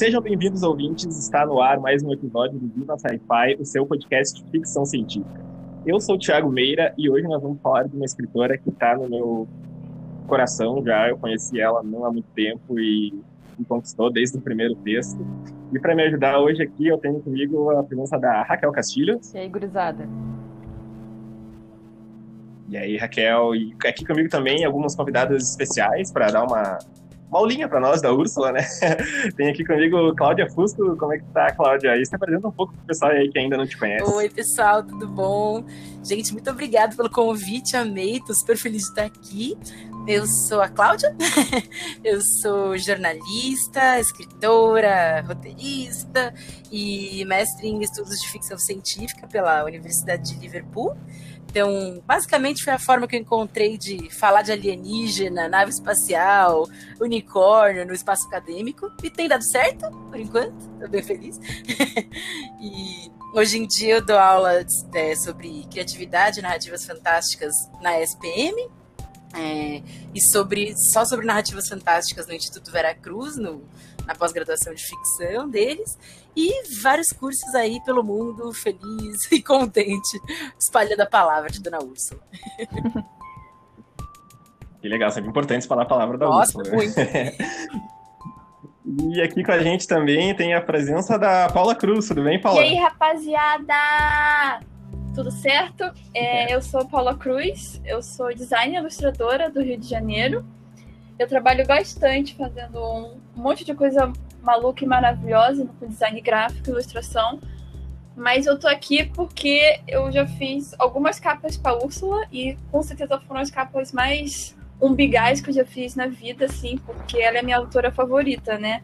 Sejam bem-vindos, ouvintes. Está no ar mais um episódio do Viva Sci-Fi, o seu podcast de ficção científica. Eu sou o Thiago Meira e hoje nós vamos falar de uma escritora que está no meu coração já. Eu conheci ela não há muito tempo e me conquistou desde o primeiro texto. E para me ajudar hoje aqui, eu tenho comigo a presença da Raquel Castilho. E aí, gurizada? E aí, Raquel, e aqui comigo também algumas convidadas especiais para dar uma, uma aulinha para nós da Úrsula, né? Tem aqui comigo Cláudia Fusco. Como é que tá, Cláudia? Aí se apresenta um pouco pro pessoal aí que ainda não te conhece. Oi, pessoal, tudo bom? Gente, muito obrigada pelo convite, amei, tô super feliz de estar aqui. Eu sou a Cláudia, eu sou jornalista, escritora, roteirista e mestre em estudos de ficção científica pela Universidade de Liverpool. Então, basicamente foi a forma que eu encontrei de falar de alienígena, nave espacial, unicórnio no espaço acadêmico. E tem dado certo, por enquanto, estou bem feliz. e hoje em dia eu dou aula é, sobre criatividade e narrativas fantásticas na SPM. É, e sobre só sobre narrativas fantásticas no Instituto Veracruz, no, na pós-graduação de ficção deles e vários cursos aí pelo mundo, feliz e contente, espalhando a palavra de Dona Úrsula. Que legal, sempre importante falar a palavra da Nossa, Úrsula. Muito. e aqui com a gente também tem a presença da Paula Cruz, tudo bem, Paula? E aí, rapaziada? Tudo certo? É, eu sou Paula Cruz, eu sou designer e ilustradora do Rio de Janeiro. Eu trabalho bastante fazendo um monte de coisa maluca e maravilhosa com design gráfico e ilustração. Mas eu tô aqui porque eu já fiz algumas capas para Úrsula e com certeza foram as capas mais umbigais que eu já fiz na vida, assim, porque ela é minha autora favorita, né?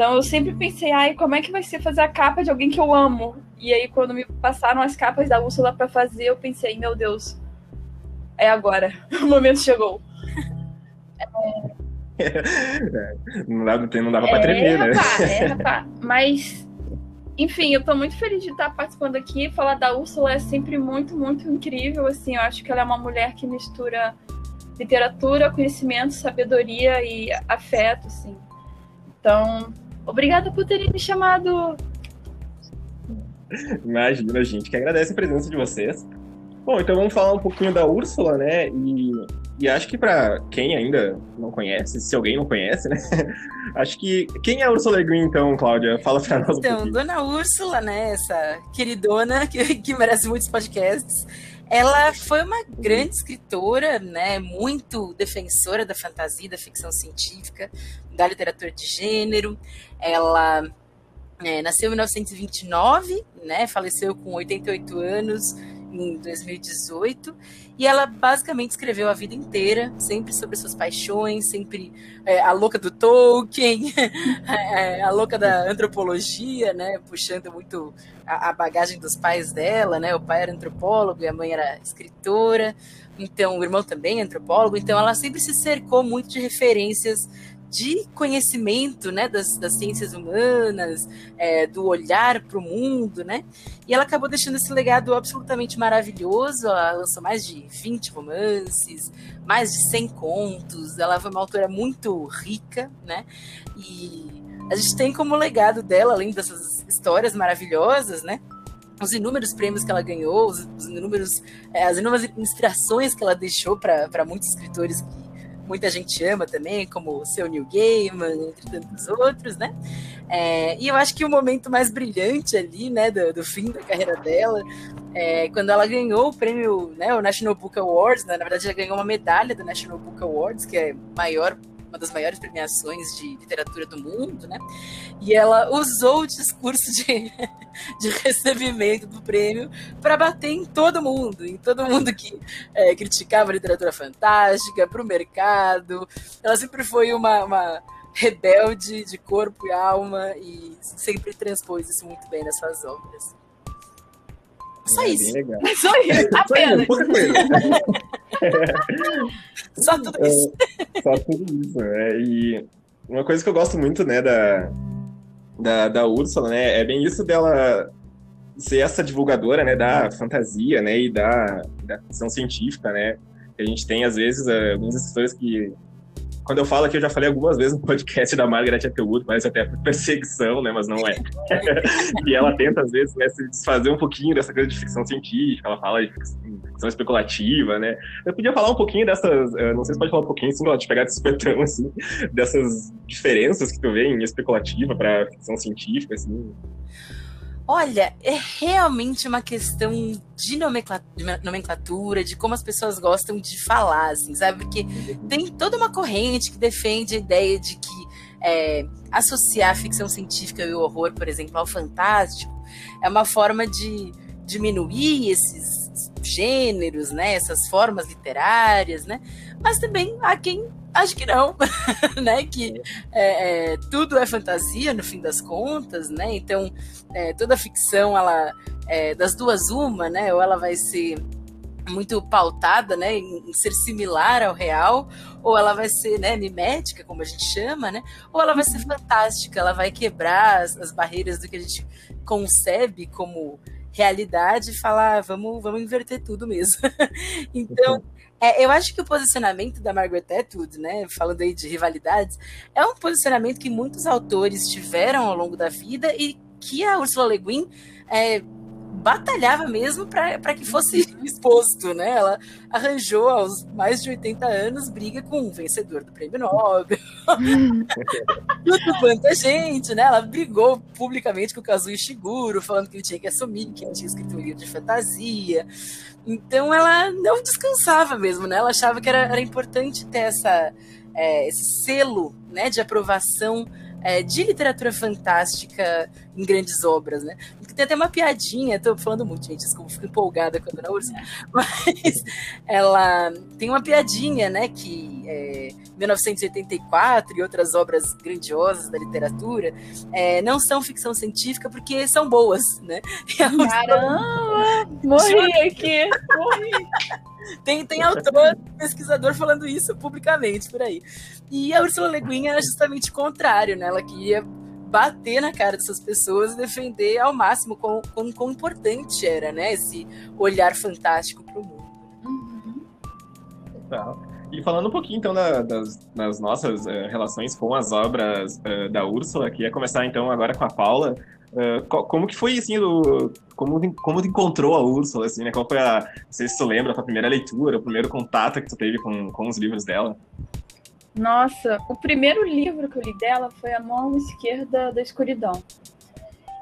Então eu sempre pensei, ai, como é que vai ser fazer a capa de alguém que eu amo? E aí quando me passaram as capas da Úrsula para fazer, eu pensei, meu Deus, é agora, o momento chegou. não dava, não dava é, pra tremer, né? É, rapaz. Mas, enfim, eu tô muito feliz de estar participando aqui. Falar da Úrsula é sempre muito, muito incrível. Assim, eu acho que ela é uma mulher que mistura literatura, conhecimento, sabedoria e afeto, assim. Então, obrigada por terem me chamado. Imagina, gente que agradece a presença de vocês. Bom, então vamos falar um pouquinho da Úrsula, né? E e acho que para quem ainda não conhece, se alguém não conhece, né? acho que. Quem é a Ursula Green, então, Cláudia? Fala pra nós. Então, um Dona Úrsula, né? Essa queridona que, que merece muitos podcasts. Ela foi uma grande escritora, né? Muito defensora da fantasia, da ficção científica, da literatura de gênero. Ela é, nasceu em 1929, né? Faleceu com 88 anos em 2018, e ela basicamente escreveu a vida inteira, sempre sobre suas paixões, sempre é, a louca do Tolkien, é, a louca da antropologia, né, puxando muito a, a, bagagem dos pais dela, né, o pai era antropólogo e a mãe era escritora, então o irmão também é antropólogo, então ela sempre se cercou muito de referências de conhecimento né, das, das ciências humanas, é, do olhar para o mundo, né? E ela acabou deixando esse legado absolutamente maravilhoso. Ela lançou mais de 20 romances, mais de 100 contos. Ela foi uma autora muito rica, né? E a gente tem como legado dela, além dessas histórias maravilhosas, né? os inúmeros prêmios que ela ganhou, os, os inúmeros, é, as inúmeras inspirações que ela deixou para muitos escritores que muita gente ama também, como o seu Neil Gaiman, entre tantos outros, né? É, e eu acho que o momento mais brilhante ali, né, do, do fim da carreira dela, é quando ela ganhou o prêmio, né, o National Book Awards, né, na verdade ela ganhou uma medalha do National Book Awards, que é maior uma das maiores premiações de literatura do mundo, né? E ela usou o discurso de, de recebimento do prêmio para bater em todo mundo, em todo mundo que é, criticava a literatura fantástica, para o mercado. Ela sempre foi uma, uma rebelde de corpo e alma e sempre transpôs isso muito bem nas suas obras. Só é, isso. Só isso, apenas. Só tudo é, isso. É, só tudo isso. É, e uma coisa que eu gosto muito, né, da, da, da Úrsula, né, é bem isso dela ser essa divulgadora, né, da fantasia, né, e da, da ficção científica, né, a gente tem, às vezes, alguns escritores que quando eu falo aqui, eu já falei algumas vezes no podcast da Margaret Atwood, parece até perseguição, né? Mas não é. e ela tenta, às vezes, né, se desfazer um pouquinho dessa coisa de ficção científica, ela fala de ficção especulativa, né? Eu podia falar um pouquinho dessas, não sei se pode falar um pouquinho, assim, te pegar de supetão, assim, dessas diferenças que tu vê em especulativa para ficção científica, assim. Olha, é realmente uma questão de nomenclatura, de como as pessoas gostam de falar, assim, sabe? Porque tem toda uma corrente que defende a ideia de que é, associar a ficção científica e o horror, por exemplo, ao fantástico, é uma forma de diminuir esses gêneros, né? Essas formas literárias, né? Mas também há quem Acho que não, né? Que é, é, tudo é fantasia no fim das contas, né? Então é, toda ficção, ela é, das duas uma, né? Ou ela vai ser muito pautada, né, em ser similar ao real, ou ela vai ser, né, mimética, como a gente chama, né, ou ela vai ser fantástica, ela vai quebrar as, as barreiras do que a gente concebe como realidade e falar, ah, vamos, vamos inverter tudo mesmo. então, é, eu acho que o posicionamento da Margaret Atwood, né, falando aí de rivalidades, é um posicionamento que muitos autores tiveram ao longo da vida e que a Ursula Le Guin é, batalhava mesmo para que fosse exposto, né? Ela arranjou aos mais de 80 anos briga com um vencedor do prêmio Nobel. Tudo quanta gente, né? Ela brigou publicamente com o Kazuo Ishiguro, falando que ele tinha que assumir que ele tinha escrito um livro de fantasia. Então ela não descansava mesmo, né? Ela achava que era, era importante ter essa, é, esse selo né, de aprovação é, de literatura fantástica em grandes obras, né? Tem até uma piadinha, tô falando muito, gente, desculpa, fico empolgada com a Dona Úrsula, mas ela tem uma piadinha, né, que é, 1984 e outras obras grandiosas da literatura é, não são ficção científica porque são boas, né? Caramba! Morri aqui! Morri! Tem, tem autor, pesquisador falando isso publicamente por aí. E a Ursula Le Guin era justamente o contrário, né? Ela queria bater na cara dessas pessoas e defender ao máximo quão, quão, quão importante era, né? Esse olhar fantástico para o mundo. Tá. E falando um pouquinho, então, da, das, das, nossas uh, relações com as obras uh, da Úrsula, que ia começar, então, agora com a Paula. Uh, como que foi, assim, do, como, como encontrou a Úrsula, assim, né? Qual foi a, não sei se tu lembra, a tua primeira leitura, o primeiro contato que tu teve com, com os livros dela? Nossa, o primeiro livro que eu li dela foi A Mão Esquerda da Escuridão.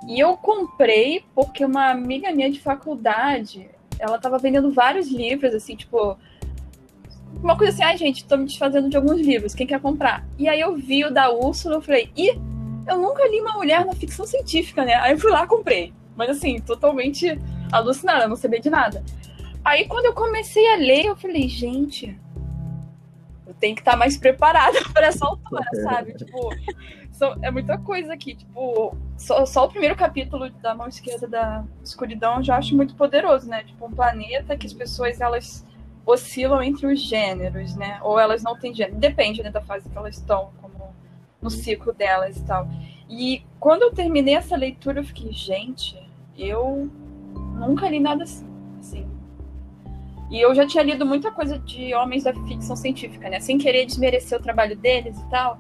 E eu comprei porque uma amiga minha de faculdade, ela estava vendendo vários livros, assim, tipo, uma coisa assim, ah, gente, tô me desfazendo de alguns livros, quem quer comprar? E aí eu vi o da Úrsula, eu falei, ih, eu nunca li uma mulher na ficção científica, né? Aí eu fui lá comprei. Mas assim, totalmente alucinada, não sabia de nada. Aí quando eu comecei a ler, eu falei, gente, eu tenho que estar mais preparada para essa altura, sabe? Tipo, é muita coisa aqui. Tipo, só, só, o primeiro capítulo da mão esquerda da escuridão eu já acho muito poderoso, né? Tipo, um planeta que as pessoas elas oscilam entre os gêneros, né? Ou elas não têm gênero. Depende né, da fase que elas estão, como no ciclo delas e tal. E quando eu terminei essa leitura, eu fiquei, gente, eu nunca li nada assim. assim. E eu já tinha lido muita coisa de homens da ficção científica, né? Sem querer desmerecer o trabalho deles e tal.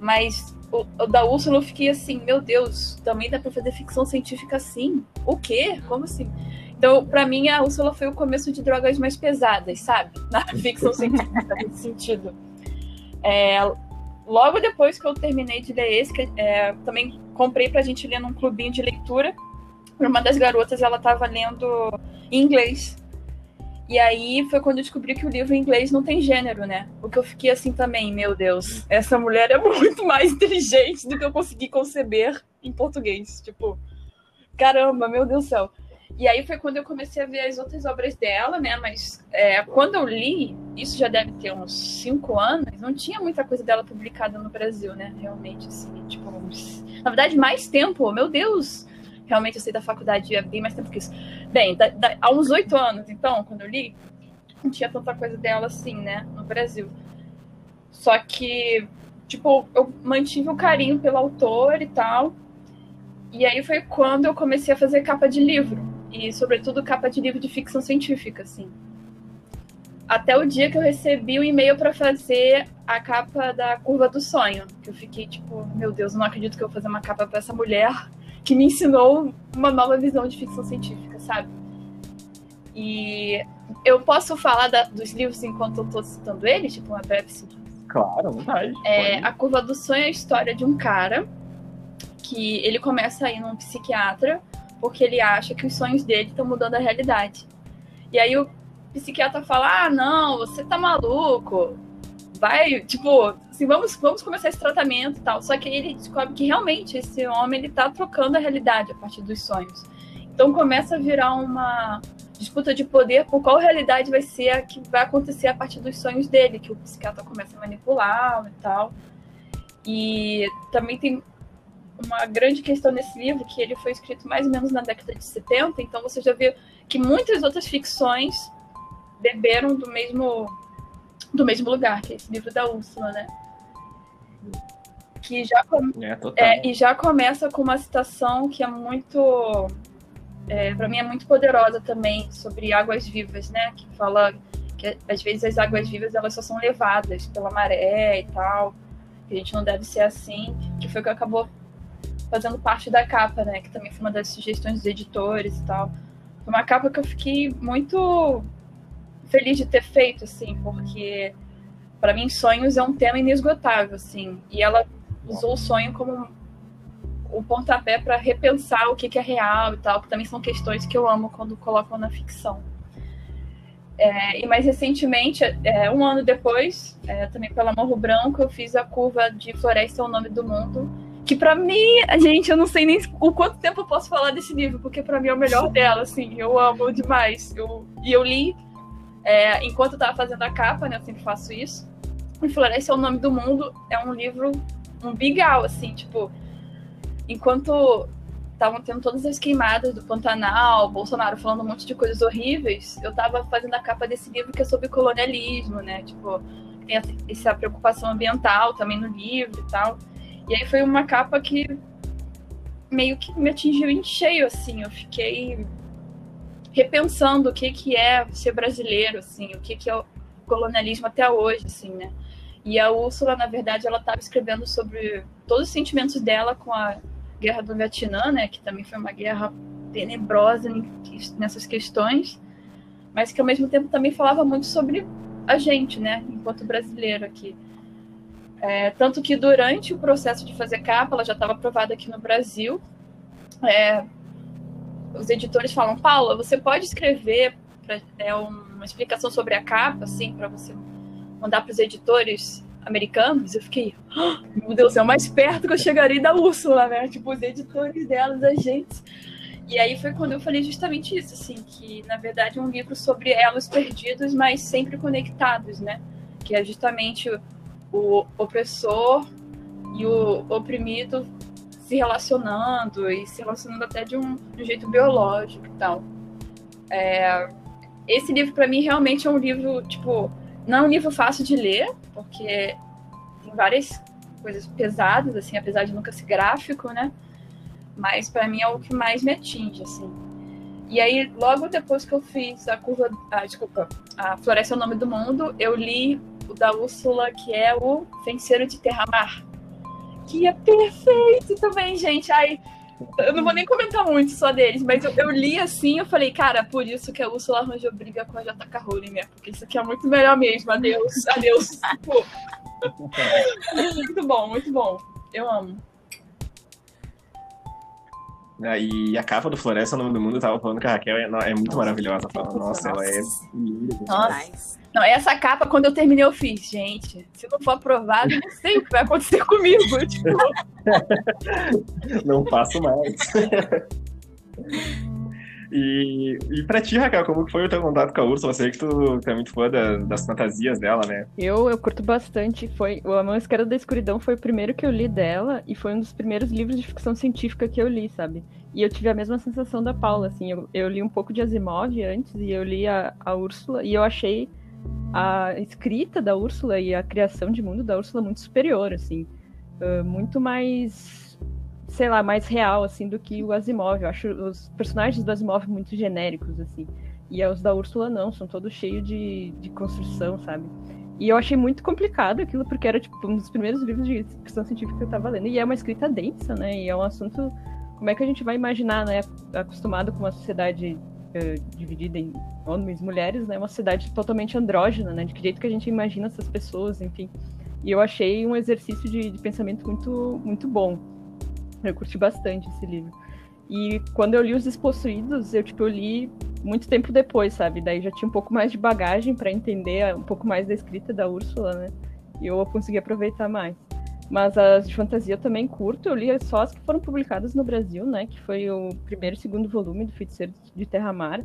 Mas o, o da Úrsula eu fiquei assim, meu Deus, também dá pra fazer ficção científica assim? O quê? Como assim? Então, para mim, a Úrsula foi o começo de drogas mais pesadas, sabe? Na ficção científica, nesse sentido. É, logo depois que eu terminei de ler esse, é, também comprei pra gente ler num clubinho de leitura. Uma das garotas, ela tava lendo em inglês. E aí foi quando eu descobri que o livro em inglês não tem gênero, né? O que eu fiquei assim também, meu Deus, essa mulher é muito mais inteligente do que eu consegui conceber em português. Tipo, caramba, meu Deus do céu. E aí foi quando eu comecei a ver as outras obras dela, né? Mas é, quando eu li, isso já deve ter uns cinco anos, não tinha muita coisa dela publicada no Brasil, né? Realmente, assim, tipo, uns... na verdade, mais tempo, meu Deus! Realmente eu sei da faculdade é bem mais tempo que isso. Bem, da, da, há uns oito anos, então, quando eu li, não tinha tanta coisa dela assim, né? No Brasil. Só que, tipo, eu mantive o carinho pelo autor e tal. E aí foi quando eu comecei a fazer capa de livro e sobretudo capa de livro de ficção científica, assim. até o dia que eu recebi o e-mail para fazer a capa da Curva do Sonho. Que eu fiquei tipo, meu Deus, não acredito que eu vou fazer uma capa para essa mulher que me ensinou uma nova visão de ficção científica, sabe? E eu posso falar da, dos livros enquanto eu tô citando eles, tipo uma breve Claro, verdade. É, a Curva do Sonho é a história de um cara que ele começa a ir num psiquiatra porque ele acha que os sonhos dele estão mudando a realidade. E aí o psiquiatra fala: Ah, não, você tá maluco. Vai, tipo, assim, vamos, vamos começar esse tratamento e tal. Só que aí ele descobre que realmente esse homem ele tá trocando a realidade a partir dos sonhos. Então começa a virar uma disputa de poder por qual realidade vai ser a que vai acontecer a partir dos sonhos dele, que o psiquiatra começa a manipular e tal. E também tem uma grande questão nesse livro, que ele foi escrito mais ou menos na década de 70, então você já viu que muitas outras ficções beberam do mesmo do mesmo lugar, que é esse livro da Úrsula, né? Que já, é, é, e já começa com uma citação que é muito é, para mim é muito poderosa também sobre águas vivas, né? Que fala que às vezes as águas vivas elas só são levadas pela maré e tal, que a gente não deve ser assim, que foi o que acabou fazendo parte da capa, né? Que também foi uma das sugestões dos editores e tal. Foi uma capa que eu fiquei muito feliz de ter feito, assim, porque para mim sonhos é um tema inesgotável, assim, e ela usou o sonho como o pontapé para repensar o que, que, é real e tal, que também são questões que eu amo quando colocam na ficção. É, e mais recentemente, é, um ano depois, é, também pela Morro Branco, eu fiz a curva de Floresta é o Nome do Mundo, que para mim, gente, eu não sei nem o quanto tempo eu posso falar desse livro, porque para mim é o melhor dela, assim, eu amo demais. Eu, e eu li é, enquanto eu tava fazendo a capa, né, eu sempre faço isso. E Floresta é o Nome do Mundo, é um livro um bigal, assim, tipo, enquanto estavam tendo todas as queimadas do Pantanal, Bolsonaro falando um monte de coisas horríveis, eu estava fazendo a capa desse livro que é sobre colonialismo, né? Tipo, tem essa preocupação ambiental também no livro e tal. E aí foi uma capa que meio que me atingiu em cheio, assim. Eu fiquei repensando o que, que é ser brasileiro, assim, o que, que é o colonialismo até hoje, assim, né? E a Úrsula, na verdade, ela estava escrevendo sobre todos os sentimentos dela com a guerra do Vietnã, né, que também foi uma guerra tenebrosa nessas questões, mas que ao mesmo tempo também falava muito sobre a gente, né, enquanto brasileiro aqui. É, tanto que durante o processo de fazer capa, ela já estava aprovada aqui no Brasil. É, os editores falam, Paula, você pode escrever pra, é, uma explicação sobre a capa, assim, para você mandar para os editores americanos, eu fiquei, oh, meu Deus, é o mais perto que eu chegarei da Úrsula, né? Tipo, os editores dela, da gente. E aí foi quando eu falei justamente isso, assim, que na verdade é um livro sobre elos perdidos, mas sempre conectados, né? Que é justamente o, opressor e o oprimido se relacionando e se relacionando até de um, de um jeito biológico e tal. É, esse livro para mim realmente é um livro tipo não é um livro fácil de ler, porque tem várias coisas pesadas, assim, apesar de nunca ser gráfico, né? Mas para mim é o que mais me atinge, assim. E aí, logo depois que eu fiz a curva. Ah, desculpa, a Floresta é o Nome do Mundo, eu li o da Úrsula, que é o Fenceiro de Terra-Mar. Que é perfeito também, gente. Ai, eu não vou nem comentar muito só deles, mas eu, eu, li assim eu falei, cara, por isso que a Úrsula arranjou briga com a J.K. Rowling, né? Porque isso aqui é muito melhor mesmo. Adeus, adeus. muito bom, muito bom. Eu amo. Ah, e a capa do Floresta, o nome do mundo, eu tava falando que a Raquel é, é muito maravilhosa. Nossa, nossa, ela é linda. Nossa. Não, essa capa, quando eu terminei, eu fiz, gente, se não for aprovado, não sei o que vai acontecer comigo. Tipo... não faço mais. E, e pra ti, Raquel, como foi o teu contato com a Úrsula? Eu sei que tu, tu é muito fã da, das fantasias dela, né? Eu, eu curto bastante. Foi O A Máscara da Escuridão foi o primeiro que eu li dela e foi um dos primeiros livros de ficção científica que eu li, sabe? E eu tive a mesma sensação da Paula, assim. Eu, eu li um pouco de Asimov antes e eu li a, a Úrsula e eu achei a escrita da Úrsula e a criação de mundo da Úrsula muito superior, assim. Uh, muito mais sei lá, mais real, assim, do que o Asimov. Eu acho os personagens do Asimov muito genéricos, assim. E os da Úrsula não, são todos cheios de, de construção, sabe? E eu achei muito complicado aquilo, porque era tipo um dos primeiros livros de ficção científica que eu tava lendo. E é uma escrita densa, né? E é um assunto. Como é que a gente vai imaginar, né? Acostumado com uma sociedade uh, dividida em homens e mulheres, né? Uma sociedade totalmente andrógena, né? De que jeito que a gente imagina essas pessoas, enfim. E eu achei um exercício de, de pensamento muito, muito bom. Eu curti bastante esse livro. E quando eu li Os Despossuídos, eu, tipo, eu li muito tempo depois, sabe? Daí já tinha um pouco mais de bagagem para entender um pouco mais da escrita da Úrsula, né? E eu consegui aproveitar mais. Mas as de fantasia eu também curto. Eu li só as que foram publicadas no Brasil, né? Que foi o primeiro e segundo volume do Feiticeiro de Terra-Mar.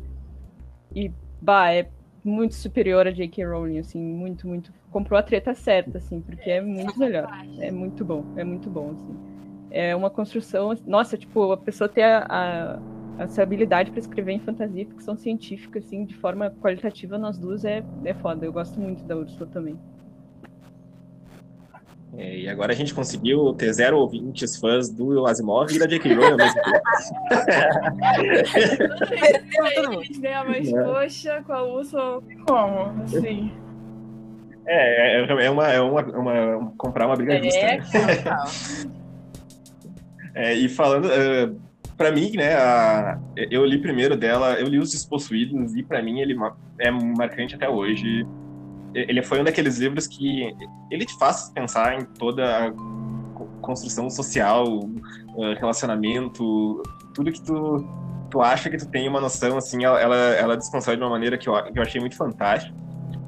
E, bah, é muito superior a J.K. Rowling, assim, muito, muito. Comprou a treta certa, assim, porque é muito melhor. É muito bom, é muito bom, assim. É uma construção. Nossa, tipo, a pessoa ter a, a, essa habilidade para escrever em fantasia e ficção científica, assim, de forma qualitativa nas duas é, é foda. Eu gosto muito da Ursula também. É, e agora a gente conseguiu ter zero ouvintes fãs do Asimov e da J.K. Rowling ao mesmo tempo. ganha mais é. poxa com a Ursula. Como? Assim. É, é, é, uma, é uma, uma, comprar uma briga justa. É, né? é, e falando, uh, pra mim, né, a, eu li primeiro dela, eu li Os Despossuídos e pra mim ele é marcante até hoje ele foi um daqueles livros que ele te faz pensar em toda a construção social, eh, relacionamento, tudo que tu, tu acha que tu tem uma noção, assim, ela, ela, ela desconstrói de uma maneira que eu, que eu achei muito fantástica.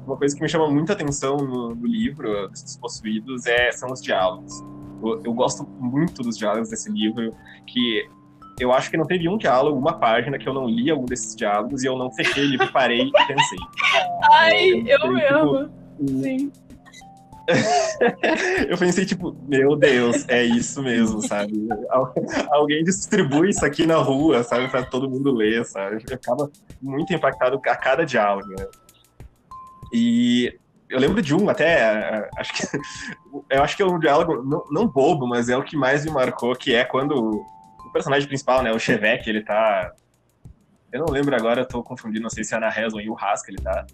Uma coisa que me chama muita atenção no, no livro, dos Possuídos, é, são os diálogos. Eu, eu gosto muito dos diálogos desse livro, que eu acho que não teve um diálogo, uma página que eu não li algum desses diálogos e eu não fechei livro, parei e pensei. Ai, eu, eu mesmo. Tipo, Sim. eu pensei, tipo, meu Deus, é isso mesmo, sabe? Alguém distribui isso aqui na rua, sabe? Pra todo mundo ler, sabe? Eu ficava muito impactado a cada diálogo, né? E eu lembro de um até, acho que, eu acho que é um diálogo não, não bobo, mas é o que mais me marcou, que é quando personagem principal, né, o Chevette, ele tá. Eu não lembro agora, eu tô confundindo, não sei se é na Haslon e o Haskell ele tá.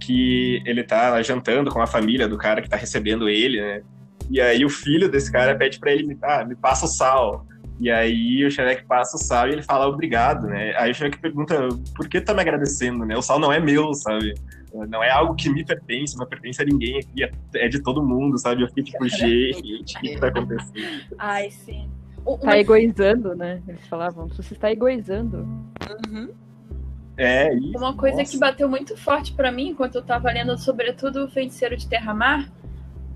Que ele tá jantando com a família do cara que tá recebendo ele, né? E aí o filho desse cara pede pra ele, ah, me passa o sal. E aí o Shrek passa o sal e ele fala obrigado, né? Aí o Shrek pergunta, por que tá me agradecendo, né? O sal não é meu, sabe? Não é algo que me pertence, não pertence a ninguém aqui, é de todo mundo, sabe? Eu fiquei tipo, gente, o que, que tá acontecendo? Ai, sim. Tá egoizando, né? Eles falavam, você está egoizando. Uhum. É, isso. Uma coisa nossa. que bateu muito forte para mim enquanto eu tava lendo, sobretudo o Feiticeiro de Terra-Mar,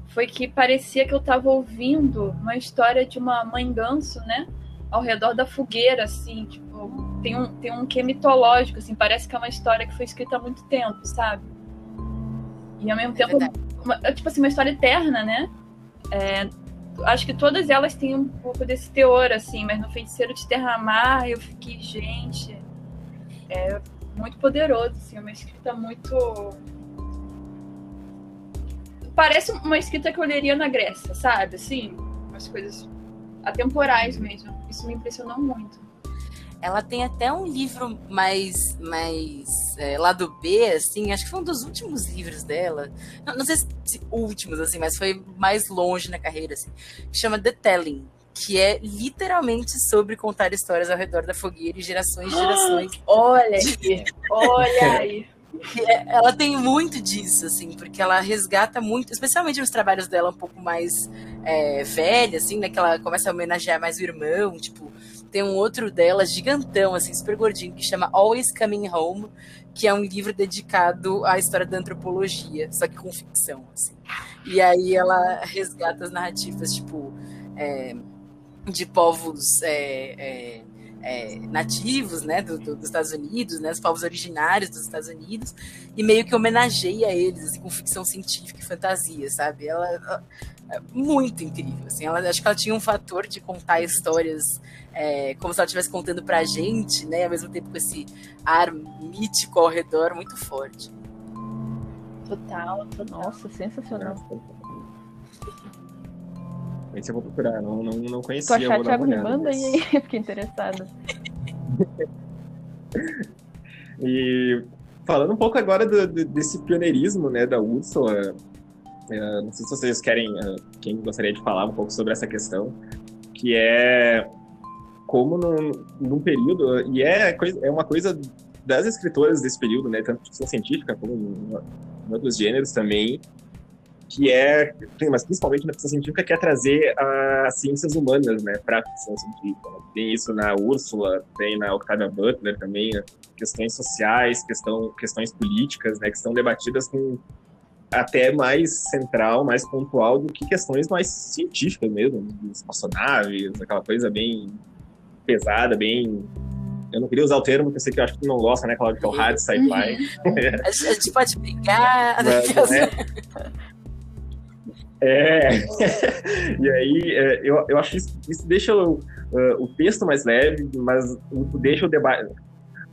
foi que parecia que eu tava ouvindo uma história de uma mãe ganso, né? Ao redor da fogueira, assim, tipo, tem um, tem um que mitológico, assim, parece que é uma história que foi escrita há muito tempo, sabe? E ao mesmo é tempo, uma, tipo assim, uma história eterna, né? É, acho que todas elas têm um pouco desse teor, assim, mas no Feiticeiro de Terra-Mar eu fiquei, gente, é muito poderoso, assim, é uma escrita muito. Parece uma escrita que eu leria na Grécia, sabe? Assim, umas coisas atemporais mesmo. Isso me impressionou muito. Ela tem até um livro mais, mais é, lado B, assim, acho que foi um dos últimos livros dela. Não, não sei se últimos, assim, mas foi mais longe na carreira, assim, que chama The Telling, que é literalmente sobre contar histórias ao redor da fogueira e gerações e gerações. olha aí, olha aí. É, ela tem muito disso, assim, porque ela resgata muito, especialmente nos trabalhos dela um pouco mais é, velha, assim, né? Que ela começa a homenagear mais o irmão, tipo, tem um outro dela, gigantão, assim, super gordinho, que chama Always Coming Home, que é um livro dedicado à história da antropologia, só que com ficção, assim. E aí ela resgata as narrativas, tipo, é, de povos é, é, é nativos, né, do, do, dos Estados Unidos, né, os povos originários dos Estados Unidos, e meio que homenageia eles, assim, com ficção científica e fantasia, sabe? Ela, ela é muito incrível, assim, ela, acho que ela tinha um fator de contar histórias é, como se ela estivesse contando pra gente, né? Ao mesmo tempo com esse ar mítico ao redor muito forte. Total, total. Nossa, sensacional. Esse eu vou procurar, não, não, não conhecia. Tu achar, Thiago, me manda aí, fiquei interessada. e falando um pouco agora do, do, desse pioneirismo, né, da Úrsula, uh, não sei se vocês querem, uh, quem gostaria de falar um pouco sobre essa questão, que é como num, num período, e é, coisa, é uma coisa das escritoras desse período, né, tanto de ficção científica como em outros gêneros também, que é, mas principalmente na ficção científica, que é trazer as ciências humanas, né, para a ficção científica. Né? Tem isso na Úrsula, tem na Octavia Butler também, né? questões sociais, questão, questões políticas, né, que são debatidas com até mais central, mais pontual do que questões mais científicas mesmo, espaçonaves, aquela coisa bem pesada, bem eu não queria usar o termo, porque eu sei que eu acho que tu não gosta, né, Claudio, que é o hard sci-fi. Uhum. a gente pode brigar. Mas, né? É. e aí, é, eu, eu acho que isso, isso deixa o, uh, o texto mais leve, mas deixa o debate.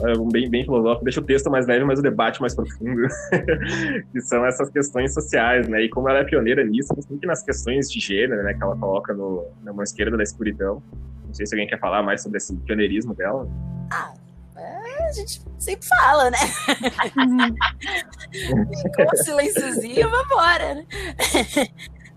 Uh, bem, bem filosófico, deixa o texto mais leve, mas o debate mais profundo, que são essas questões sociais, né? E como ela é pioneira nisso, principalmente nas questões de gênero, né? Que ela coloca no, na mão esquerda da escuridão. Não sei se alguém quer falar mais sobre esse pioneirismo dela. Ah, é, a gente sempre fala, né? Com um silênciozinho, vambora, né?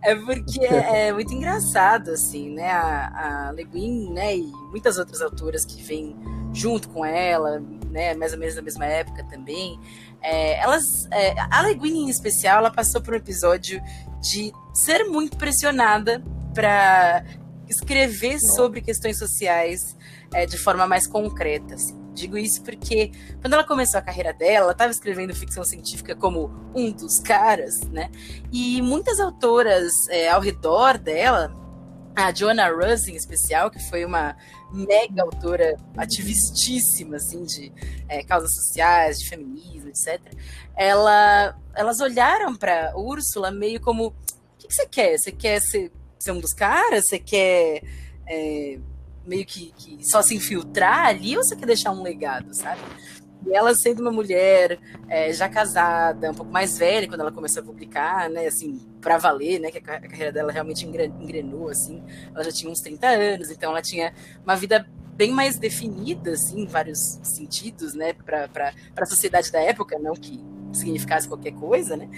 É porque é, é, muito engraçado, assim, né? A, a Le Guin, né, e muitas outras autoras que vêm junto com ela, né, mais ou menos na mesma época também, é, elas, é, a Le Guin em especial, ela passou por um episódio de ser muito pressionada para escrever sobre questões sociais é, de forma mais concreta. Assim. Digo isso porque quando ela começou a carreira dela, ela estava escrevendo ficção científica como um dos caras, né? E muitas autoras é, ao redor dela, a Joanna Russ em especial, que foi uma mega autora ativistíssima, assim, de é, causas sociais, de feminismo, etc. Ela, elas olharam para Úrsula meio como: o que, você quer? Você quer ser, ser um dos caras? Você quer é, meio que, que só se infiltrar ali ou você quer deixar um legado, sabe? E ela sendo uma mulher é, já casada, um pouco mais velha quando ela começou a publicar, né, assim, para valer, né, que a carreira dela realmente engrenou, assim, ela já tinha uns 30 anos, então ela tinha uma vida bem mais definida, assim, em vários sentidos, né, para a sociedade da época, não que significasse qualquer coisa, né?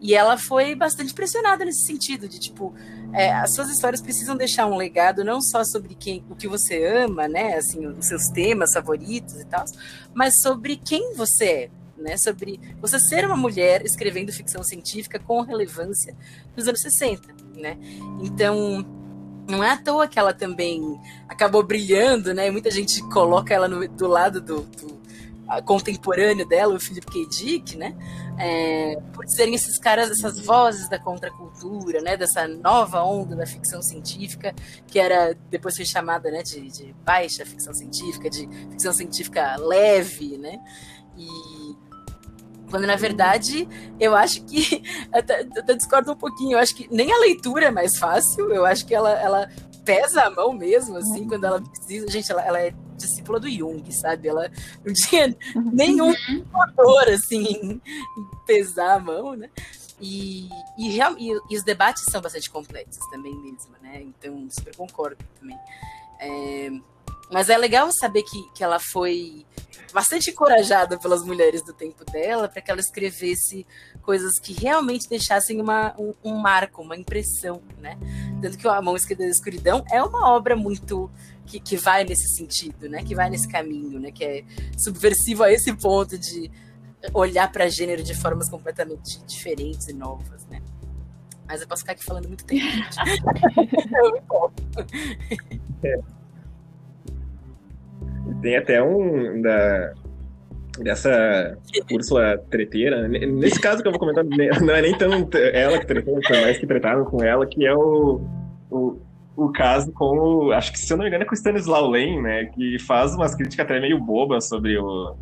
E ela foi bastante pressionada nesse sentido, de tipo, é, as suas histórias precisam deixar um legado não só sobre quem, o que você ama, né? Assim, os seus temas favoritos e tal, mas sobre quem você é. Né, sobre você ser uma mulher escrevendo ficção científica com relevância nos anos 60, né? Então, não é à toa que ela também acabou brilhando, né? Muita gente coloca ela no, do lado do, do contemporâneo dela, o Philip K. Dick, né? É, por serem esses caras, essas vozes da contracultura, né? Dessa nova onda da ficção científica, que era depois foi chamada, né? De, de baixa ficção científica, de ficção científica leve, né? E quando na verdade eu acho que até, até discordo um pouquinho, eu acho que nem a leitura é mais fácil, eu acho que ela, ela pesa a mão mesmo, assim, quando ela precisa. Gente, ela, ela é discípula do Jung, sabe? Ela não tinha nenhum motor, assim, em pesar a mão, né? E, e, e, e, os debates são bastante complexos também mesmo, né? Então, super concordo também. É, mas é legal saber que, que ela foi bastante encorajada pelas mulheres do tempo dela para que ela escrevesse coisas que realmente deixassem uma, um, um, marco, uma impressão, né? Tanto que A Mão Esquerda da Escuridão é uma obra muito que, que vai nesse sentido, né? Que vai nesse caminho, né? Que é subversivo a esse ponto de olhar para gênero de formas completamente diferentes e novas, né? Mas eu posso ficar aqui falando muito tempo. eu me é. Tem até um da dessa Úrsula treteira. Nesse caso que eu vou comentar, não é nem tanto ela que tretou, foi mais que tretaram com ela, que é o, o, o caso com o, acho que se eu não me engano é com o Stanislau Lem, né, que faz umas críticas até meio bobas sobre o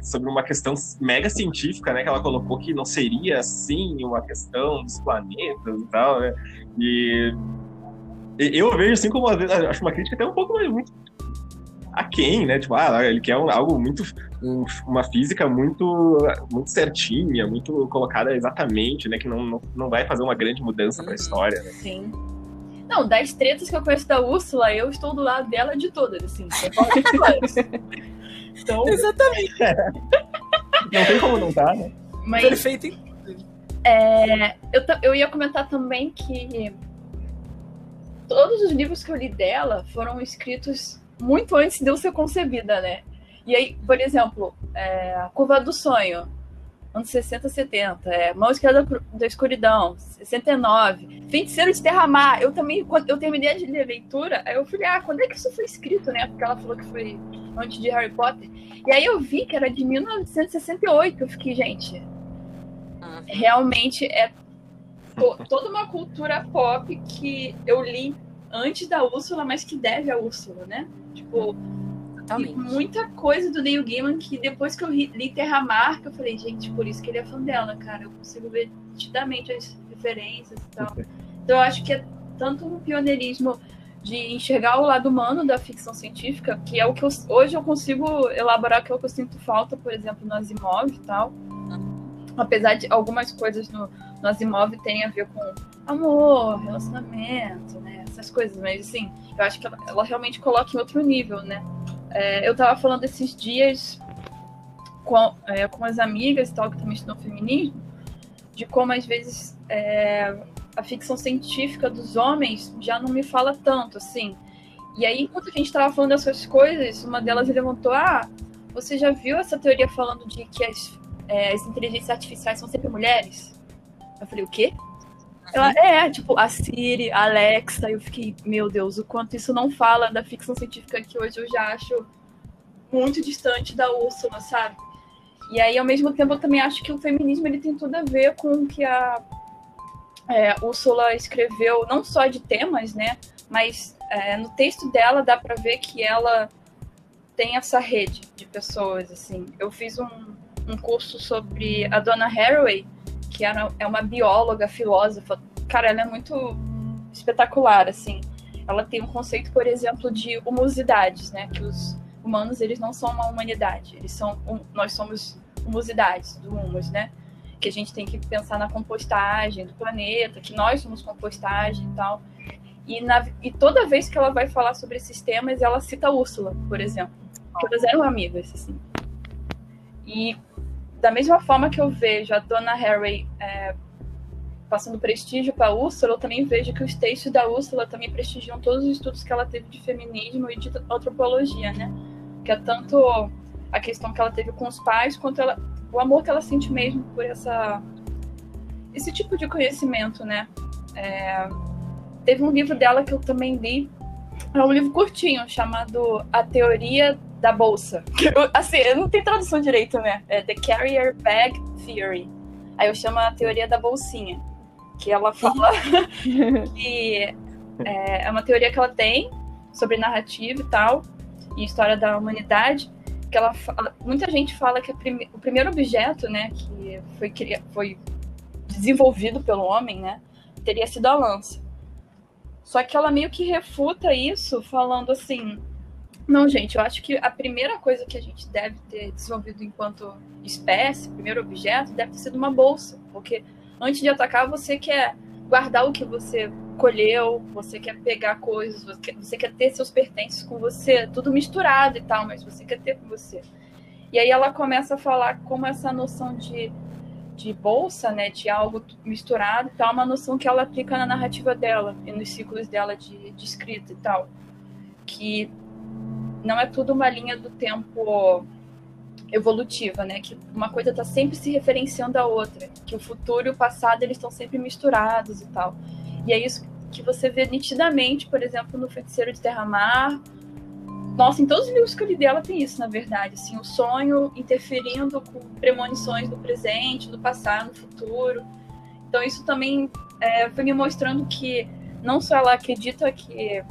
sobre uma questão mega científica, né, que ela colocou que não seria assim uma questão dos planetas e tal, né? E eu vejo assim como acho uma crítica até um pouco mais muito aquém, né? Tipo, ah, ele quer um, algo muito. Um, uma física muito, muito certinha, muito colocada exatamente, né? Que não, não, não vai fazer uma grande mudança para a uhum. história. Né? Sim. Não, das tretas que eu conheço da Úrsula, eu estou do lado dela de todas, assim. então... Exatamente. não tem como não tá, né? Mas, Perfeito em é, eu, eu ia comentar também que todos os livros que eu li dela foram escritos muito antes de eu ser concebida, né? E aí, por exemplo, é, A Curva do Sonho, anos 60, 70, é, Mão Esquerda da Escuridão, 69, Feiticeiro de Terramar. Eu também, quando eu terminei de ler a leitura, aí eu falei, ah, quando é que isso foi escrito, né? Porque ela falou que foi antes de Harry Potter. E aí eu vi que era de 1968. Eu fiquei, gente, realmente é to toda uma cultura pop que eu li antes da Úrsula, mas que deve à Úrsula, né? Tipo, muita coisa do Neil Gaiman que depois que eu li Terra Marca, eu falei, gente, por isso que ele é fã dela, cara. Eu consigo ver nitidamente as referências e tal. Então eu acho que é tanto um pioneirismo de enxergar o lado humano da ficção científica, que é o que eu, hoje eu consigo elaborar, que é o que eu sinto falta, por exemplo, no Asimov e tal apesar de algumas coisas no, no Asimov terem a ver com amor, relacionamento, né? Essas coisas, mas assim, eu acho que ela, ela realmente coloca em outro nível, né? É, eu tava falando esses dias com, é, com as amigas tal, que também estudam feminismo, de como às vezes é, a ficção científica dos homens já não me fala tanto, assim. E aí, enquanto a gente estava falando dessas coisas, uma delas levantou: Ah, você já viu essa teoria falando de que as é, as inteligências artificiais são sempre mulheres? Eu falei, o quê? Ela, é, tipo, a Siri, a Alexa, eu fiquei, meu Deus, o quanto isso não fala da ficção científica que hoje eu já acho muito distante da Úrsula, sabe? E aí, ao mesmo tempo, eu também acho que o feminismo ele tem tudo a ver com o que a é, Úrsula escreveu, não só de temas, né? Mas é, no texto dela dá para ver que ela tem essa rede de pessoas, assim. Eu fiz um, um curso sobre a Donna Haraway, que é uma bióloga, filósofa. Cara, ela é muito espetacular, assim. Ela tem um conceito, por exemplo, de humosidades, né? Que os humanos, eles não são uma humanidade. Eles são, um, nós somos humosidades do humus, né? Que a gente tem que pensar na compostagem do planeta, que nós somos compostagem e tal. E, na, e toda vez que ela vai falar sobre esses temas, ela cita a Úrsula, por exemplo. Elas eram amigas, assim. E da mesma forma que eu vejo a Dona Harry é, passando prestígio para a Úrsula, eu também vejo que os textos da Úrsula também prestigiam todos os estudos que ela teve de feminismo e de antropologia, né? Que é tanto a questão que ela teve com os pais, quanto ela, o amor que ela sente mesmo por essa esse tipo de conhecimento, né? É, teve um livro dela que eu também li, é um livro curtinho, chamado A Teoria da bolsa. assim, não tem tradução direito, né? É The Carrier Bag Theory. Aí eu chamo a teoria da bolsinha. Que ela fala que é, é uma teoria que ela tem sobre narrativa e tal, e história da humanidade, que ela fala, muita gente fala que prime, o primeiro objeto, né, que foi, foi desenvolvido pelo homem, né, teria sido a lança. Só que ela meio que refuta isso, falando assim: não, gente, eu acho que a primeira coisa que a gente deve ter desenvolvido enquanto espécie, primeiro objeto, deve ter sido uma bolsa. Porque antes de atacar, você quer guardar o que você colheu, você quer pegar coisas, você quer, você quer ter seus pertences com você, tudo misturado e tal, mas você quer ter com você. E aí ela começa a falar como essa noção de, de bolsa, né, de algo misturado tal, é uma noção que ela aplica na narrativa dela e nos ciclos dela de, de escrita e tal. Que não é tudo uma linha do tempo evolutiva, né? Que uma coisa está sempre se referenciando à outra, que o futuro e o passado eles estão sempre misturados e tal. E é isso que você vê nitidamente, por exemplo, no Feiticeiro de Terra-Mar. Nossa, em todos os livros que eu li dela tem isso, na verdade. Assim, o sonho interferindo com premonições do presente, do passado, do futuro. Então isso também é, foi me mostrando que não só ela acredita que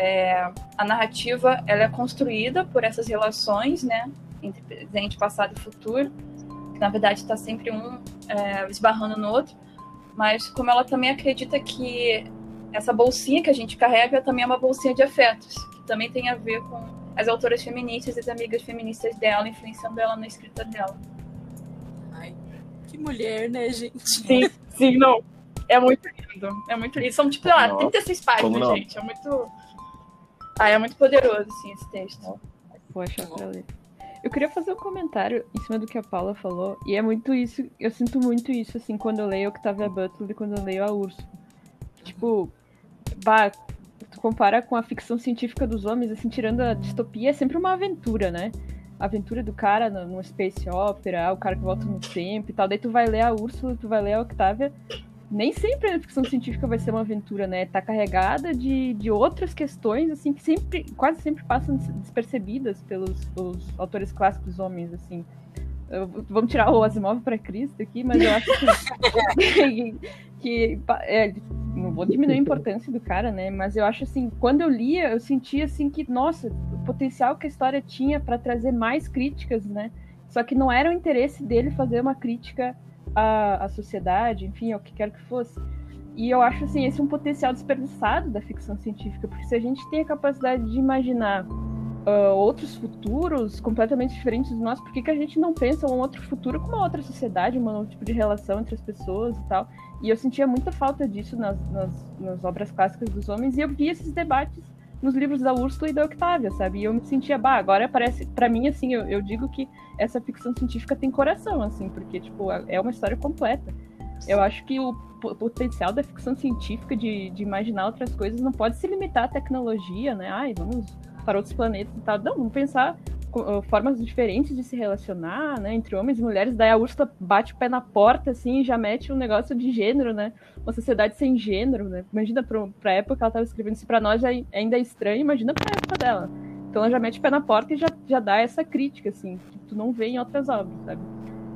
é, a narrativa ela é construída por essas relações, né, entre presente, passado e futuro, que na verdade está sempre um é, esbarrando no outro, mas como ela também acredita que essa bolsinha que a gente carrega também é uma bolsinha de afetos, que também tem a ver com as autoras feministas e as amigas feministas dela, influenciando ela na escrita dela. Ai, que mulher, né, gente? Sim, sim, não. É muito lindo. É muito lindo. São, tipo, lá, 36 páginas, gente. É muito ah, é muito poderoso, sim, esse texto. Vou achar pra ler. Eu queria fazer um comentário em cima do que a Paula falou, e é muito isso, eu sinto muito isso, assim, quando eu leio Octavia Butler e quando eu leio a Urso. Tipo, bah, tu compara com a ficção científica dos homens, assim, tirando a distopia, é sempre uma aventura, né? A aventura do cara no space opera, o cara que volta no tempo e tal. Daí tu vai ler a Úrsula, tu vai ler a Octavia, nem sempre a ficção científica vai ser uma aventura, né? Tá carregada de, de outras questões, assim, que sempre, quase sempre passam despercebidas pelos, pelos autores clássicos homens, assim. Eu, vamos tirar o Asimov para Cristo aqui, mas eu acho que, que é, não vou diminuir a importância do cara, né? Mas eu acho assim, quando eu lia, eu sentia assim que, nossa, o potencial que a história tinha para trazer mais críticas, né? Só que não era o interesse dele fazer uma crítica a, a sociedade, enfim, ao que quer que fosse. E eu acho assim, esse é um potencial desperdiçado da ficção científica, porque se a gente tem a capacidade de imaginar uh, outros futuros completamente diferentes do nosso, por que, que a gente não pensa um outro futuro com uma outra sociedade, um outro tipo de relação entre as pessoas e tal? E eu sentia muita falta disso nas, nas, nas obras clássicas dos homens, e eu vi esses debates nos livros da Úrsula e da Octávia, sabe? E eu me sentia, bah, agora parece, para mim, assim, eu, eu, digo que essa ficção científica tem coração, assim, porque, tipo, é uma história completa. Eu acho que o potencial da ficção científica de, de imaginar outras coisas não pode se limitar à tecnologia, né? Ai, vamos para outros planetas e tal. Não, vamos pensar formas diferentes de se relacionar, né, entre homens e mulheres. Daí a Úrsula bate o pé na porta, assim, e já mete um negócio de gênero, né? Uma sociedade sem gênero, né? Imagina pra, pra época que ela estava escrevendo isso pra nós já ainda é estranho, imagina pra época dela. Então ela já mete o pé na porta e já, já dá essa crítica, assim, que tu não vê em outras obras, sabe?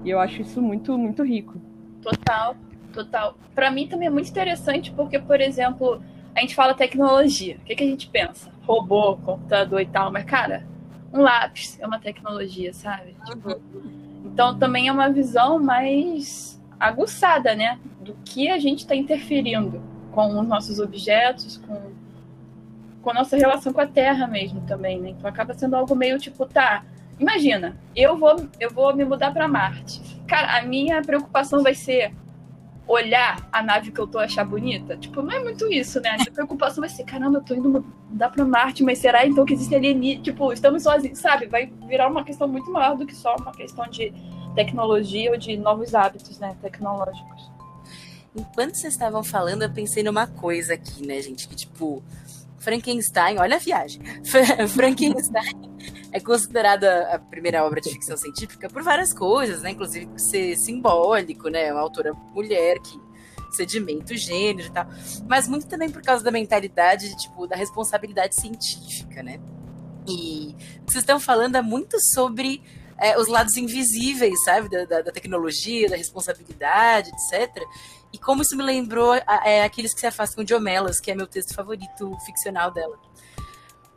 E eu acho isso muito, muito rico. Total, total. Para mim também é muito interessante, porque, por exemplo, a gente fala tecnologia. O que, que a gente pensa? Robô, computador e tal, mas, cara, um lápis é uma tecnologia, sabe? Tipo, então também é uma visão mais aguçada, né? Do que a gente está interferindo com os nossos objetos, com, com a nossa relação com a Terra mesmo também, né? Então acaba sendo algo meio tipo, tá, imagina, eu vou, eu vou me mudar para Marte. Cara, a minha preocupação vai ser olhar a nave que eu tô achar bonita. Tipo, não é muito isso, né? A preocupação vai ser, caramba, eu tô indo mudar pra Marte, mas será então que existe ali, tipo, estamos sozinhos, sabe? Vai virar uma questão muito maior do que só uma questão de tecnologia ou de novos hábitos, né, tecnológicos. Enquanto vocês estavam falando, eu pensei numa coisa aqui, né, gente, que tipo, Frankenstein, olha a viagem. Frankenstein é considerada a primeira obra de ficção científica por várias coisas, né? Inclusive por ser simbólico, né? Uma autora mulher que sedimenta o gênero e tal. Mas muito também por causa da mentalidade, tipo, da responsabilidade científica, né? E o que vocês estão falando é muito sobre é, os lados invisíveis, sabe? Da, da, da, tecnologia, da responsabilidade, etc. E como isso me lembrou é, aqueles que se afastam de Homelas, que é meu texto favorito ficcional dela.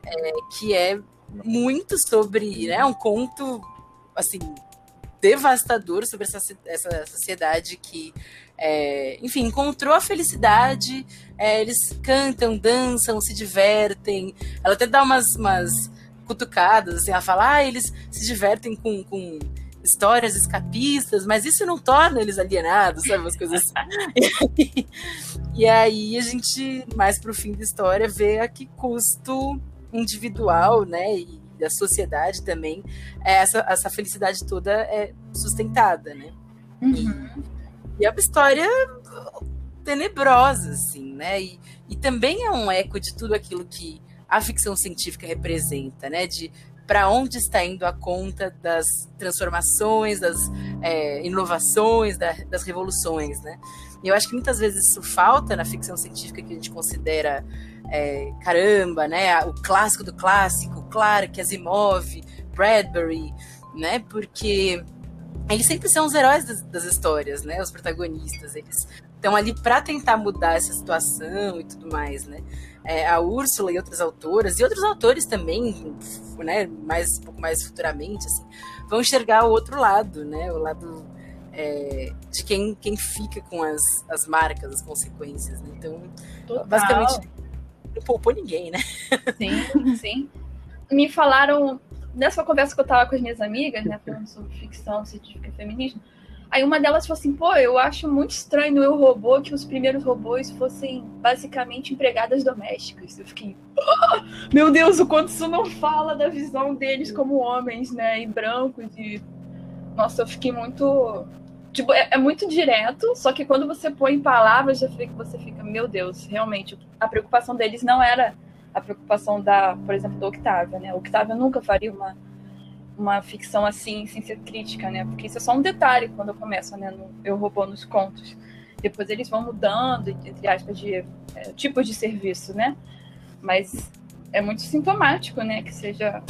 É, que é muito sobre, né, um conto, assim, devastador sobre essa, essa sociedade que, é, enfim, encontrou a felicidade, é, eles cantam, dançam, se divertem, ela até dá umas, umas cutucadas, assim, ela fala, ah, eles se divertem com, com histórias escapistas, mas isso não torna eles alienados, sabe? Umas coisas assim. e aí a gente, mais pro fim da história, vê a que custo individual, né? E da sociedade também, é, essa, essa felicidade toda é sustentada, né? Uhum. E, e é uma história tenebrosa, assim, né? E, e também é um eco de tudo aquilo que a ficção científica representa, né? De para onde está indo a conta das transformações, das é, inovações, da, das revoluções, né? E eu acho que muitas vezes isso falta na ficção científica que a gente considera é, caramba, né? O clássico do clássico, Clarke, Asimov, Bradbury, né? Porque eles sempre são os heróis das, das histórias, né? Os protagonistas, eles estão ali para tentar mudar essa situação e tudo mais, né? é, a Úrsula e outras autoras, e outros autores também, né, mais, um pouco mais futuramente, assim, vão enxergar o outro lado, né, o lado é, de quem, quem fica com as, as marcas, as consequências. Né? Então, Total. basicamente, não poupou ninguém, né? Sim, sim. Me falaram, nessa conversa que eu tava com as minhas amigas, né, falando sobre ficção científica e feminismo, Aí uma delas falou assim: pô, eu acho muito estranho no Eu Robô que os primeiros robôs fossem basicamente empregadas domésticas. Eu fiquei, oh, meu Deus, o quanto isso não fala da visão deles como homens, né? E brancos. E. Nossa, eu fiquei muito. Tipo, é, é muito direto, só que quando você põe em palavras, já fica, você fica, meu Deus, realmente, a preocupação deles não era a preocupação da, por exemplo, da Octavia, né? A Octavia nunca faria uma uma ficção assim, sem ser crítica, né? Porque isso é só um detalhe quando começa, né? No, eu robô nos contos. Depois eles vão mudando, entre aspas, de é, tipos de serviço, né? Mas é muito sintomático, né? Que seja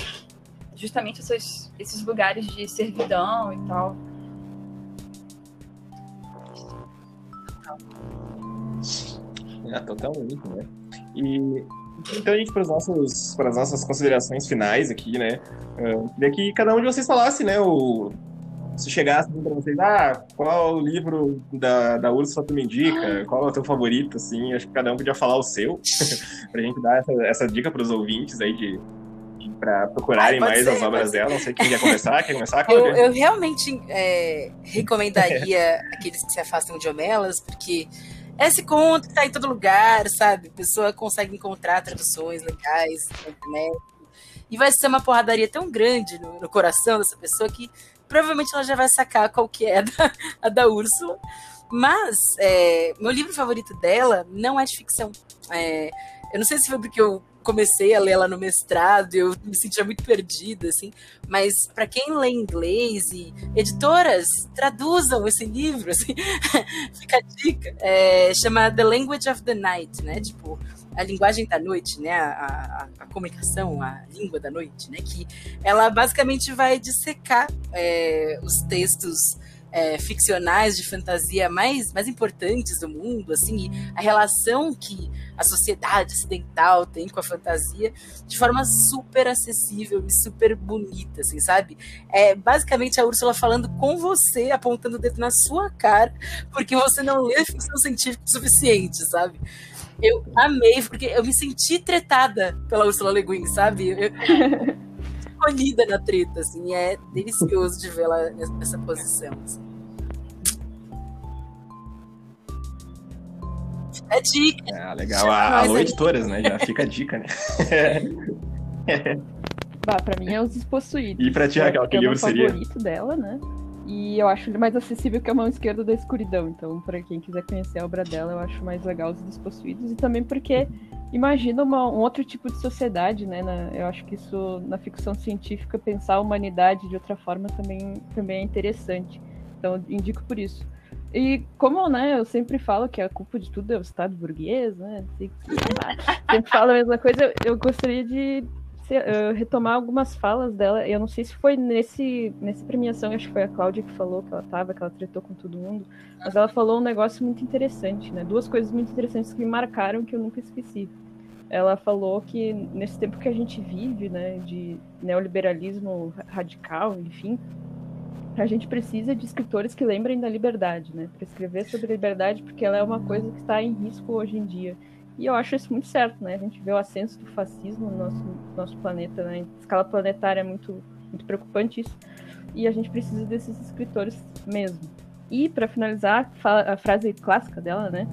justamente esses, esses lugares de servidão e tal. É, totalmente, né? E então a gente, para, os nossos, para as nossas considerações finais aqui, né? Uh, queria que cada um de vocês falasse, né? O, se chegasse para vocês, ah, qual o livro da, da Ursula tu me indica? Qual é o teu favorito, assim? Acho que cada um podia falar o seu, para a gente dar essa, essa dica para os ouvintes aí de, para procurarem Ai, mais ser, as obras dela. Não sei quem quer começar. Quer começar, Cláudia? Eu, eu realmente é, recomendaria aqueles que se afastam de Homelas, porque esse conto tá em todo lugar, sabe? A pessoa consegue encontrar traduções legais na internet. E vai ser uma porradaria tão grande no, no coração dessa pessoa que provavelmente ela já vai sacar qual que é a da, a da Úrsula. Mas é, meu livro favorito dela não é de ficção. É, eu não sei se foi porque eu comecei a ler ela no mestrado, eu me sentia muito perdida, assim. Mas para quem lê inglês e editoras traduzam esse livro, assim, fica a dica. É, chama The Language of the Night, né? Tipo, a linguagem da noite, né? A, a, a, comunicação, a língua da noite, né? Que ela basicamente vai dissecar é, os textos é, ficcionais de fantasia mais, mais importantes do mundo, assim, a relação que a sociedade ocidental tem com a fantasia de forma super acessível e super bonita, assim, sabe? É basicamente a Úrsula falando com você, apontando o dedo na sua cara, porque você não lê ficção científica o suficiente, sabe? Eu amei, porque eu me senti tretada pela Ursula Le Guin, sabe? Eu, escolhida na treta, assim, é delicioso de vê-la nessa posição. Assim. É dica. Ah, legal. Ah, alô, editoras, né? Já fica a dica, né? bah, pra mim é Os Despossuídos. E pra ti, Raquel, que, é livro seria? É o favorito dela, né? E eu acho ele mais acessível que a mão esquerda da escuridão. Então, para quem quiser conhecer a obra dela, eu acho mais legal Os Despossuídos. E também porque imagina uma, um outro tipo de sociedade, né? Na, eu acho que isso, na ficção científica, pensar a humanidade de outra forma também, também é interessante. Então, indico por isso. E como, né, eu sempre falo que a culpa de tudo é o Estado burguês, né? Sempre falo a mesma coisa, eu gostaria de uh, retomar algumas falas dela. Eu não sei se foi nesse, nessa premiação, acho que foi a Cláudia que falou que ela tava, que ela tretou com todo mundo. Mas ela falou um negócio muito interessante, né? Duas coisas muito interessantes que me marcaram que eu nunca esqueci. Ela falou que nesse tempo que a gente vive, né, de neoliberalismo radical, enfim, a gente precisa de escritores que lembrem da liberdade, né? Para escrever sobre liberdade, porque ela é uma coisa que está em risco hoje em dia. E eu acho isso muito certo, né? A gente vê o ascenso do fascismo no nosso, nosso planeta, né? Em escala planetária é muito, muito preocupante isso. E a gente precisa desses escritores mesmo. E, para finalizar, a frase clássica dela, né?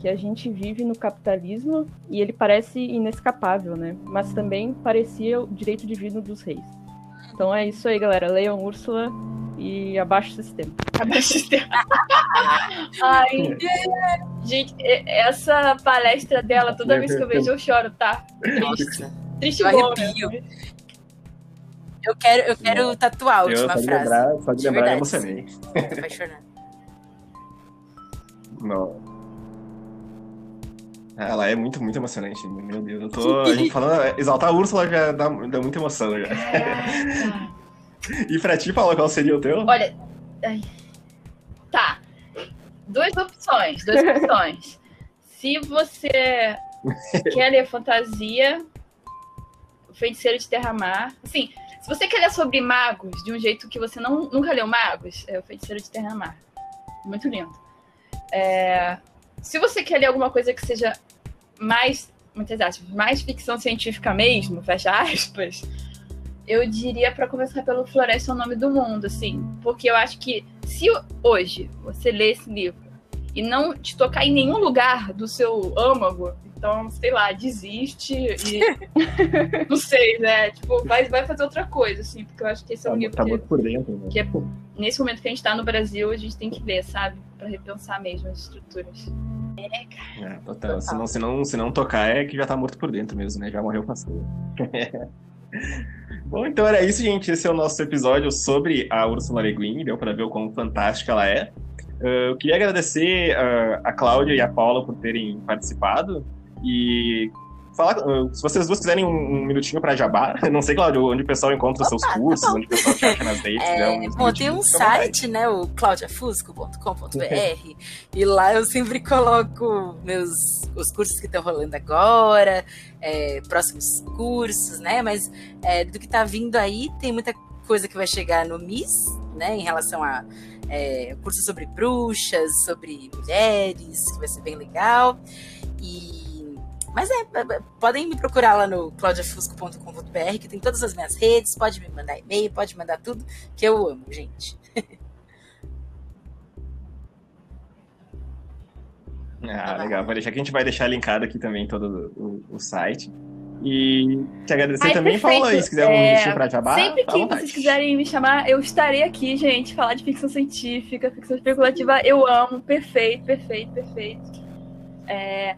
Que a gente vive no capitalismo e ele parece inescapável, né? Mas também parecia o direito divino dos reis. Então é isso aí, galera. Leiam Úrsula e abaixo o sistema. Abaixo o sistema. Ai, gente, essa palestra dela, toda vez que eu vejo, eu choro, tá? Triste. Triste eu bom, né? Eu quero, eu quero tatuar a última eu, frase. Lembrar, só de lembrar, eu emocionei. Vai chorar. Não. Ela é muito, muito emocionante. Meu Deus, eu tô. A gente falando. Exaltar a Úrsula já dá, dá muita emoção já. E pra ti, Paula, qual seria o teu? Olha. Tá. Duas opções. Duas opções. Se você quer ler fantasia, o Feiticeiro de Terra-Mar. Assim, se você quer ler sobre magos de um jeito que você não, nunca leu magos, é o Feiticeiro de Terra-Mar. Muito lindo. É, se você quer ler alguma coisa que seja mais, muitas aspas, mais ficção científica mesmo, fecha aspas, eu diria para começar pelo Floresta é o Nome do Mundo, assim, porque eu acho que Se hoje você lê esse livro e não te tocar em nenhum lugar do seu âmago, então, sei lá, desiste e. não sei, né? Tipo, vai, vai fazer outra coisa, assim, porque eu acho que esse é um tá, livro tá que, por dentro, né? que é, nesse momento que a gente tá no Brasil, a gente tem que ler, sabe? Pra repensar mesmo as estruturas. É, cara. É, total. Se não, se, não, se não tocar, é que já tá morto por dentro mesmo, né? Já morreu pastor. Bom, então era isso, gente. Esse é o nosso episódio sobre a Ursula Le Guin. Deu para ver o quão fantástica ela é. Uh, eu queria agradecer uh, a Cláudia e a Paula por terem participado. E falar, uh, se vocês duas quiserem um, um minutinho para jabá, não sei, Cláudia, onde o pessoal encontra os seus tá cursos, onde o pessoal te acha nas redes. É, uns bom, tem um site, né, o claudiafusco.com.br, e lá eu sempre coloco meus os cursos que estão rolando agora, é, próximos cursos, né, mas é, do que tá vindo aí, tem muita coisa que vai chegar no MIS, né, em relação a é, curso sobre bruxas, sobre mulheres, que vai ser bem legal, e mas é, é, podem me procurar lá no claudiafusco.com.br, que tem todas as minhas redes, pode me mandar e-mail, pode mandar tudo, que eu amo, gente. Ah, legal. Vou deixar que a gente vai deixar linkado aqui também todo o, o site. E te agradecer Ai, também, perfeito. Paula, aí, se quiser um É, minutinho pra jabá, Sempre que vontade. vocês quiserem me chamar, eu estarei aqui, gente. Falar de ficção científica, ficção especulativa, eu amo. Perfeito, perfeito, perfeito. É,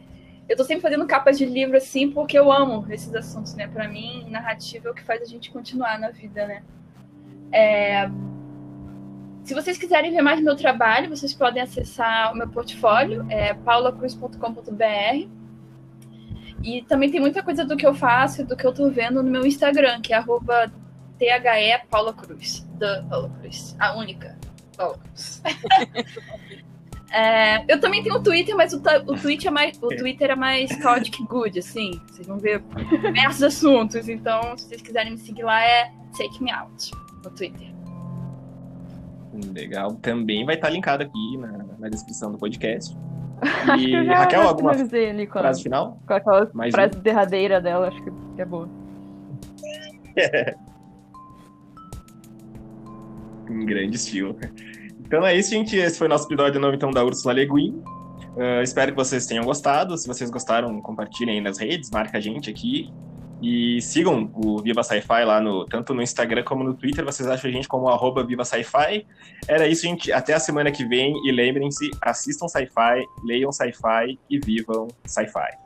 eu tô sempre fazendo capas de livro assim porque eu amo esses assuntos, né? Pra mim, narrativa é o que faz a gente continuar na vida, né? É, se vocês quiserem ver mais do meu trabalho, vocês podem acessar o meu portfólio, é paulacruz.com.br. E também tem muita coisa do que eu faço e do que eu tô vendo no meu Instagram, que é arroba THE Paula Cruz. Da Paula Cruz. A única. Paula Cruz. É, eu também tenho o Twitter, mas o, o, Twitter é mais, o Twitter é mais chaotic good, assim. Vocês vão ver diversos assuntos. Então, se vocês quiserem me seguir lá, é Take Me Out no Twitter. Legal. Também vai estar linkado aqui na, na descrição do podcast. E, Raquel, alguma com, a- frase final? com aquela Mais frase derradeira dela, acho que que é boa. Em grande estilo. Então é isso, gente. Esse foi o nosso episódio novo, então, da Ursula Le Guin. Ah, espero que vocês tenham gostado. Se vocês gostaram, compartilhem aí nas redes, marca a gente aqui. E sigam o Viva Sci-Fi lá no, tanto no Instagram como no Twitter. Vocês acham a gente como arroba Viva Sci-Fi. Era isso, gente. Até a semana que vem. E lembrem-se, assistam Sci-Fi, leiam Sci-Fi e vivam Sci-Fi.